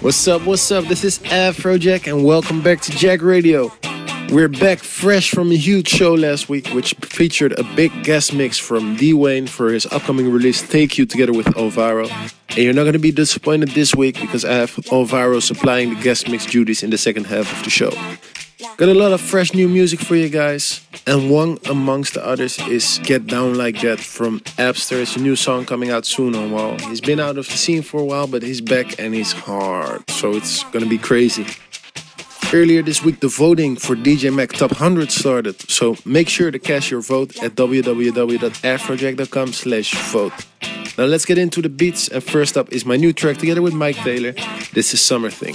What's up? What's up? This is Afrojack, and welcome back to Jacked Radio. We're back fresh from a huge show last week, which featured a big guest mix from D Wayne for his upcoming release Take You together with Alvaro. And you're not going to be disappointed this week because I have Alvaro supplying the guest mix duties in the second half of the show. Got a lot of fresh new music for you guys, and one amongst the others is Get Down Like That from Abster. It's a new song coming out soon oh, on Wall. He's been out of the scene for a while, but he's back and he's hard, so it's gonna be crazy. Earlier this week, the voting for DJ Mag Top 100 started, so make sure to cast your vote at www.afrojack.com slash vote. Now let's get into the beats, and first up is my new track together with Mike Taylor. This is Summer Thing.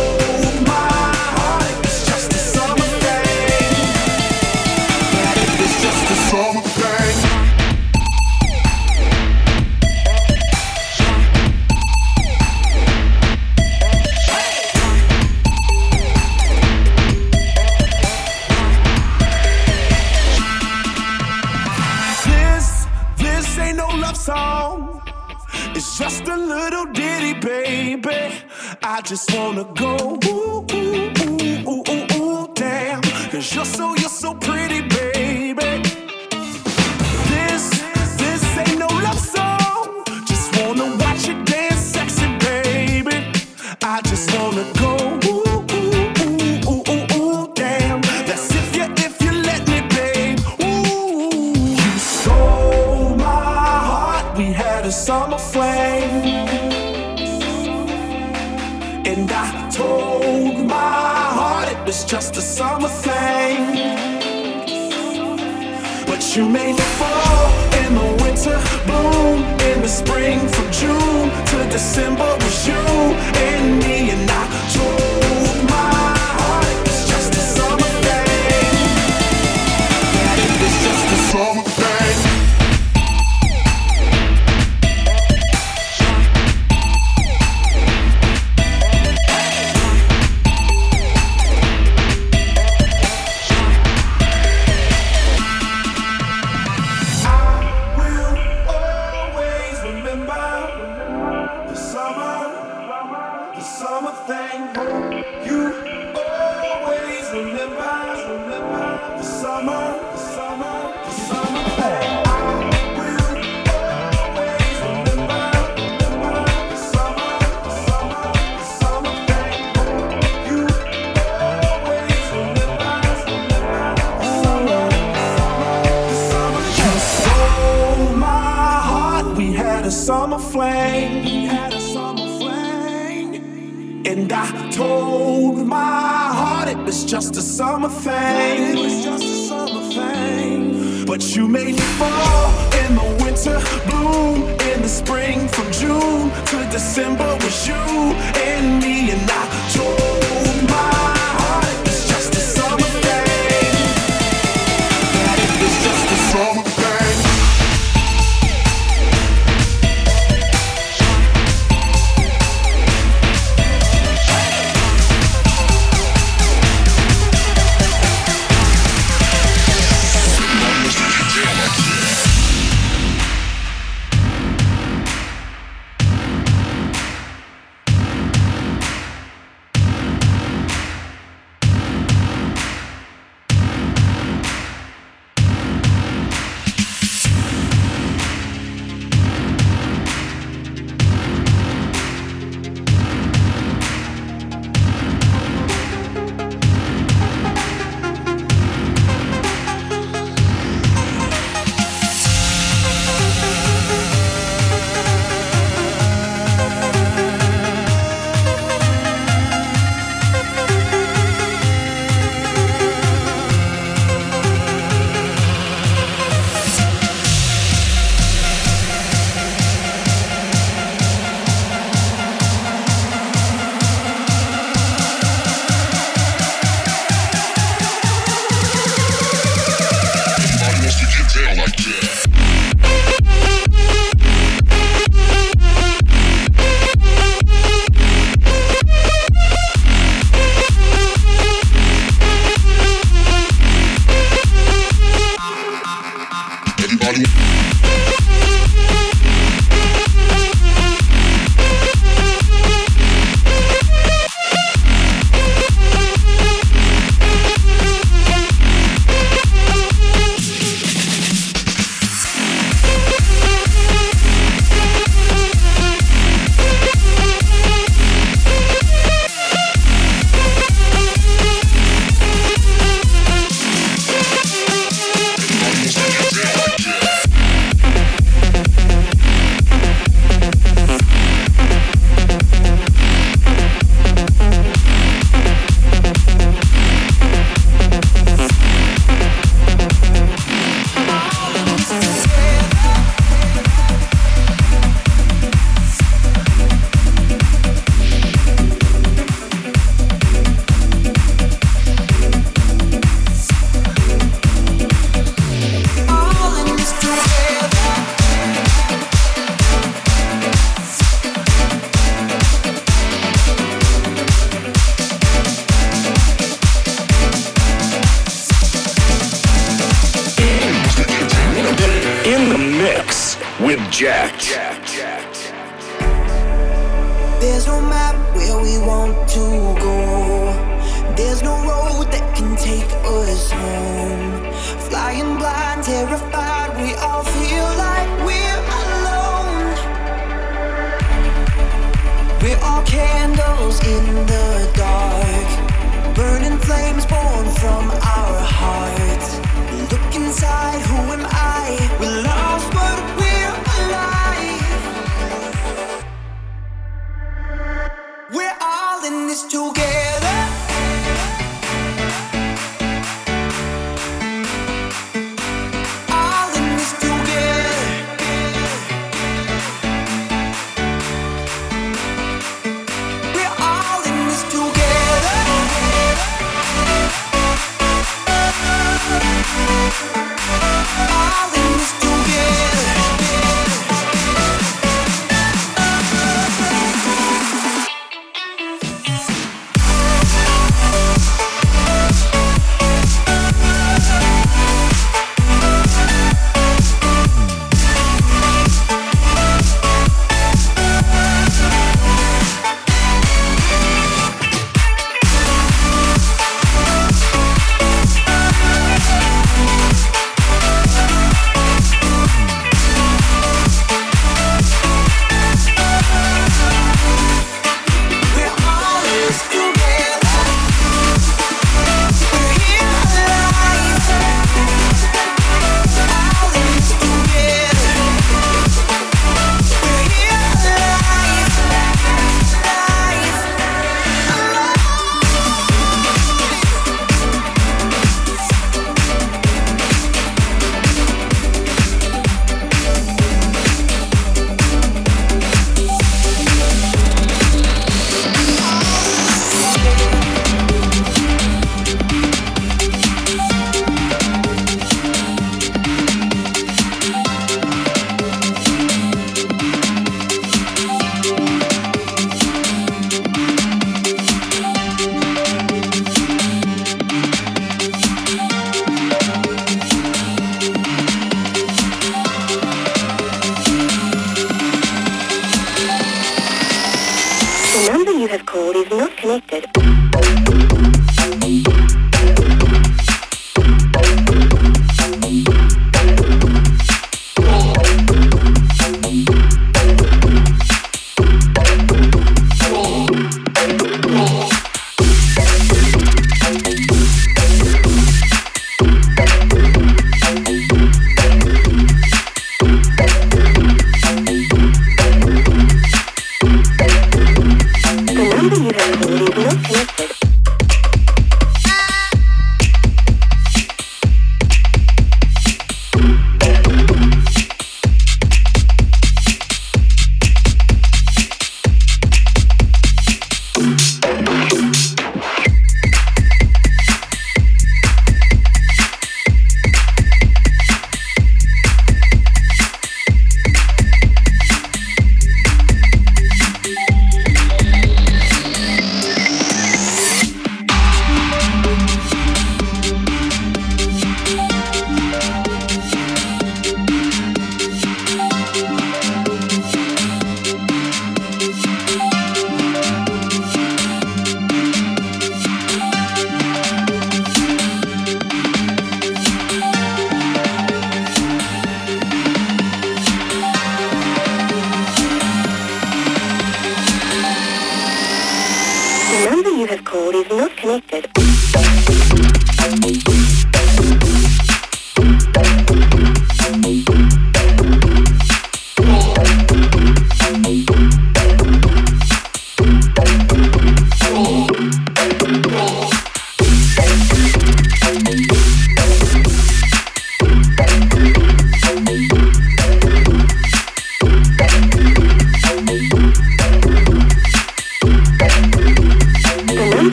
Jacked. There's no map where we want to go. There's no road that can take us home. Flying blind, terrified, we all feel like we're alone. We're all candles in the dark. Burning flames born from our hearts. Look inside, who am I? We lost but we're in this together.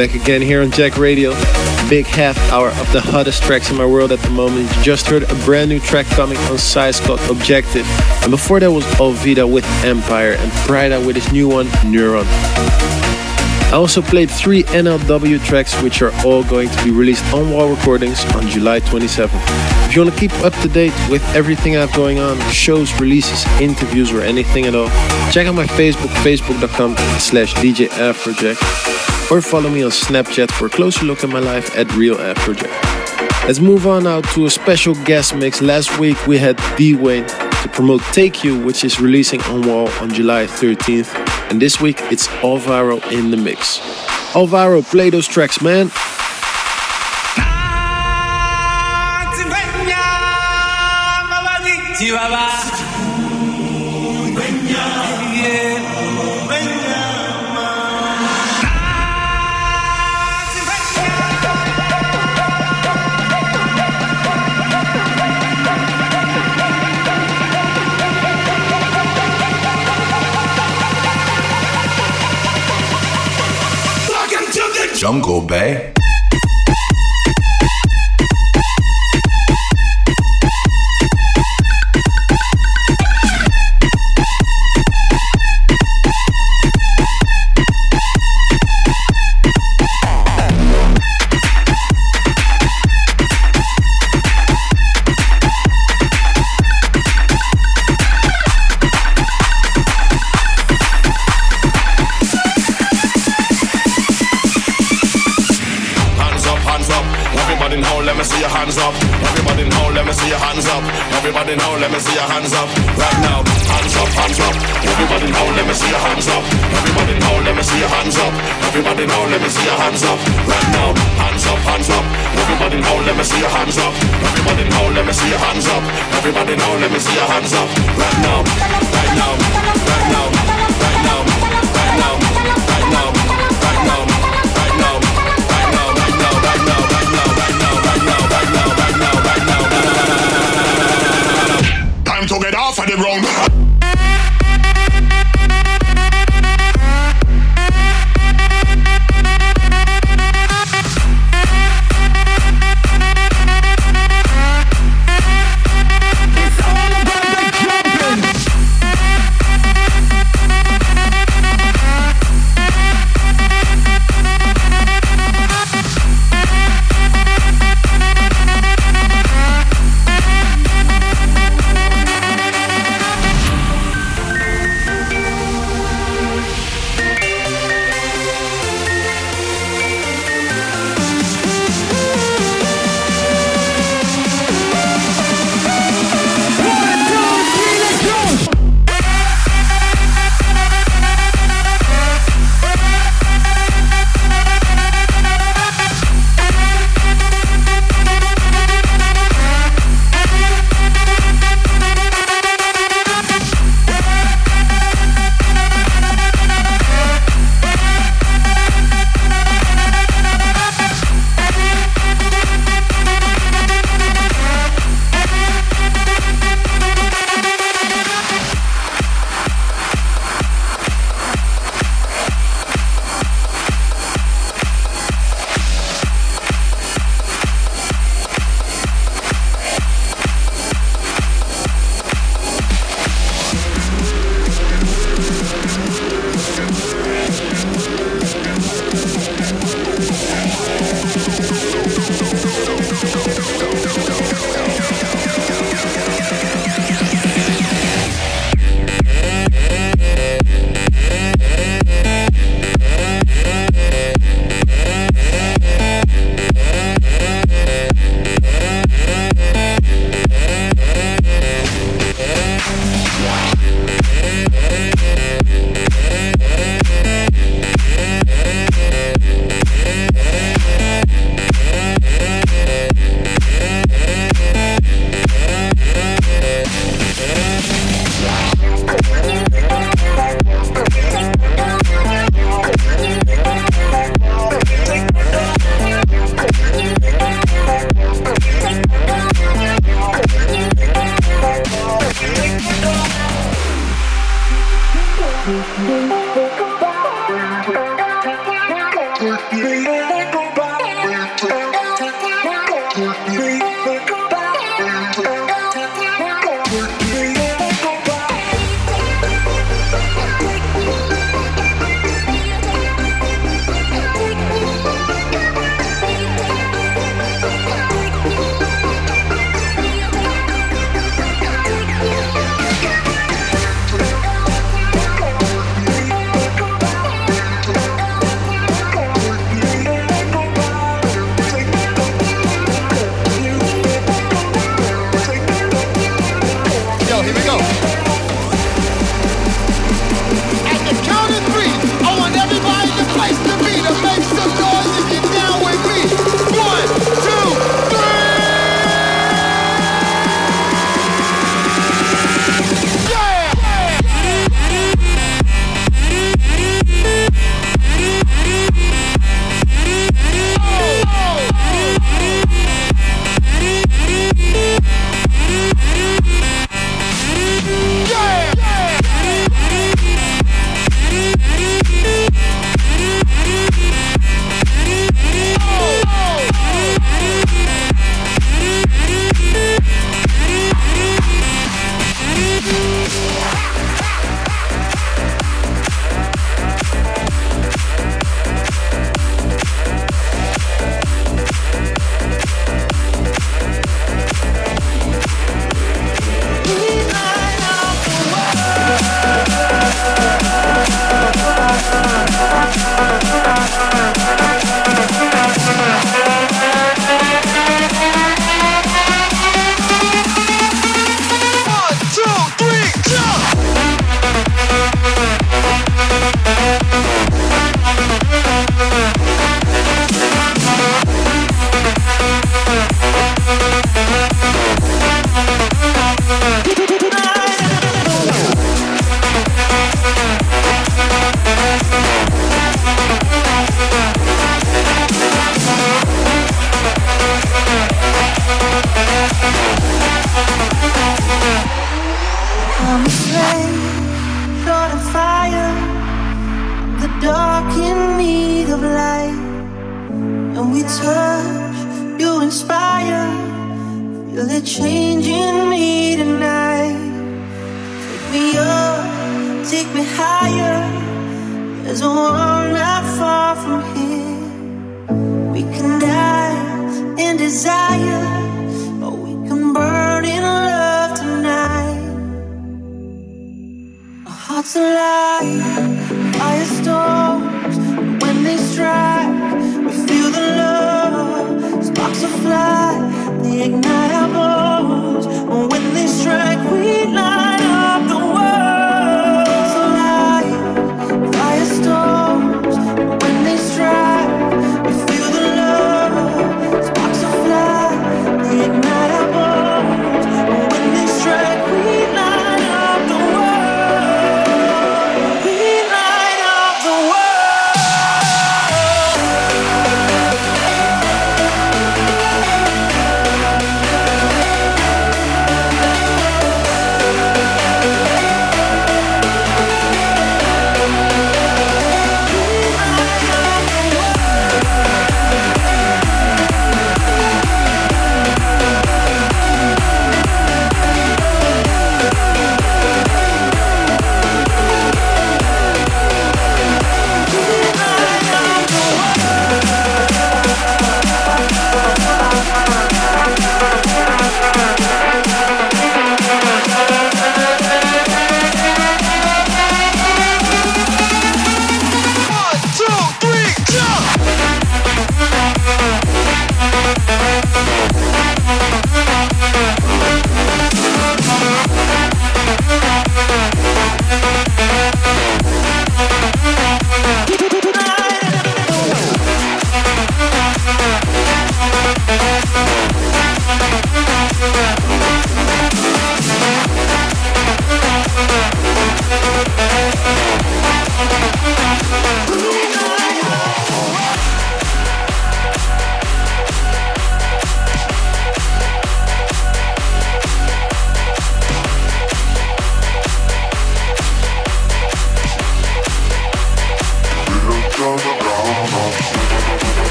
Back again here on Jacked Radio. Big half hour of the hottest tracks in my world at the moment. You just heard a brand new track coming on Size called Objective. And before that was Alvida with Empire and Prida with his new one, Neuron. I also played three NLW tracks which are all going to be released on Wall Recordings on July 27th. If you want to keep up to date with everything I have going on, shows, releases, interviews, or anything at all, check out my Facebook, facebook.com slash DJ or follow me on Snapchat for a closer look at my life at Real Afrojack. Let's move on now to a special guest mix. Last week we had D-Wayne to promote Take You, which is releasing on Wall on July 13th. And this week it's Alvaro in the mix. Alvaro, play those tracks, man. Jungle Bay.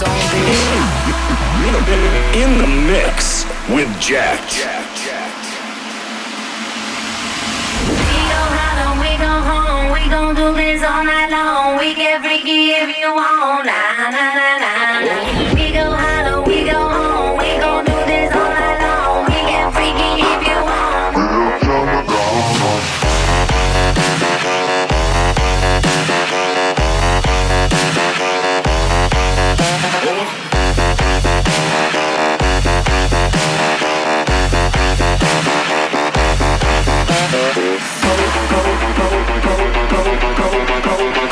In the mix with Jack. We go hard, we go home, We gon' do this all night long. We get freaky if you want. Na na na na. go, go, go.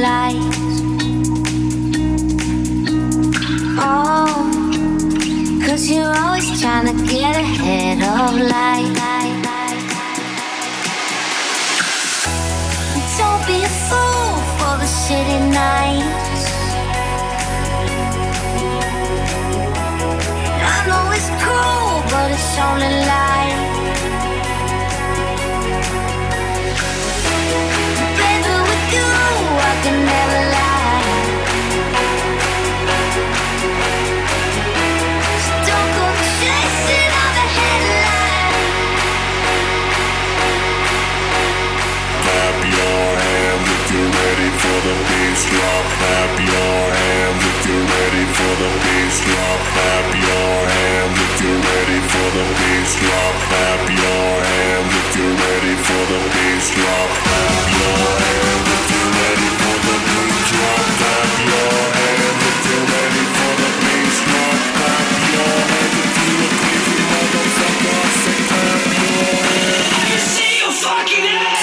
lies. Oh, cause you're always trying to get ahead of light. Don't be a fool for the shitty nights. I know it's cruel, but it's only life. Clap your hands if you're ready for the bass drop. Clap your hands if you're ready for the bass drop. Clap your hands if you're ready for the bass drop. Clap your hands if you're ready for the bass drop. Clap your hands if you're ready for the bass drop. Clap your fucking hands.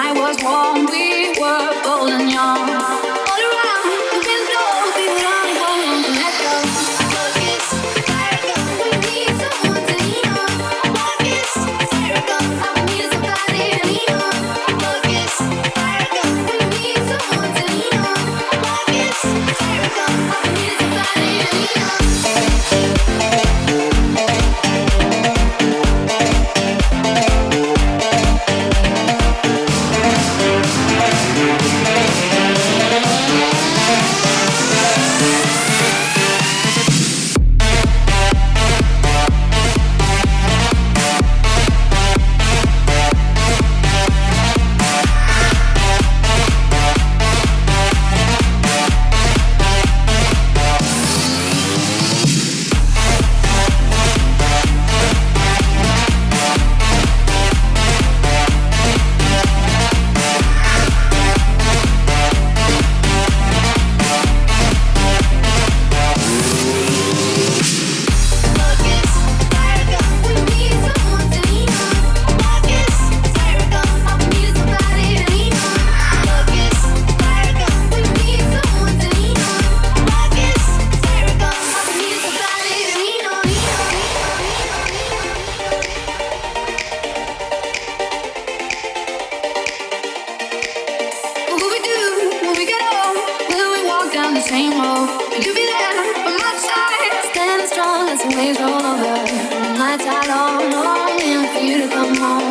I was warm. morning for you to come home.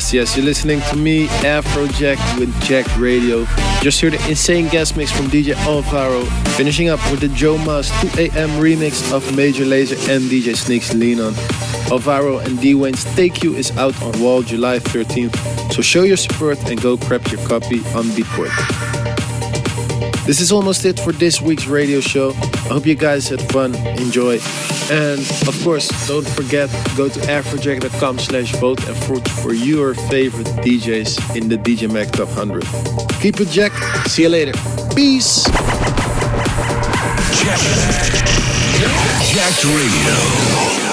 Yes, yes, you're listening to me, Afrojack with Jacked Radio. Just heard the insane guest mix from DJ Alvaro. Finishing up with the Joe Mas 2 a.m. remix of Major Lazer and DJ Snake's Lean On. Alvaro and D-Wayne's Take You is out on Wall July 13th, so show your support and go grab your copy on Beatport. This is almost it for this week's radio show. I hope you guys had fun, enjoy, and of course, don't forget, go to afrojack.com slash vote and vote for your favorite DJs in the DJ Mag Top 100. Keep it Jack. See you later. Peace. Jack, Jacked Radio.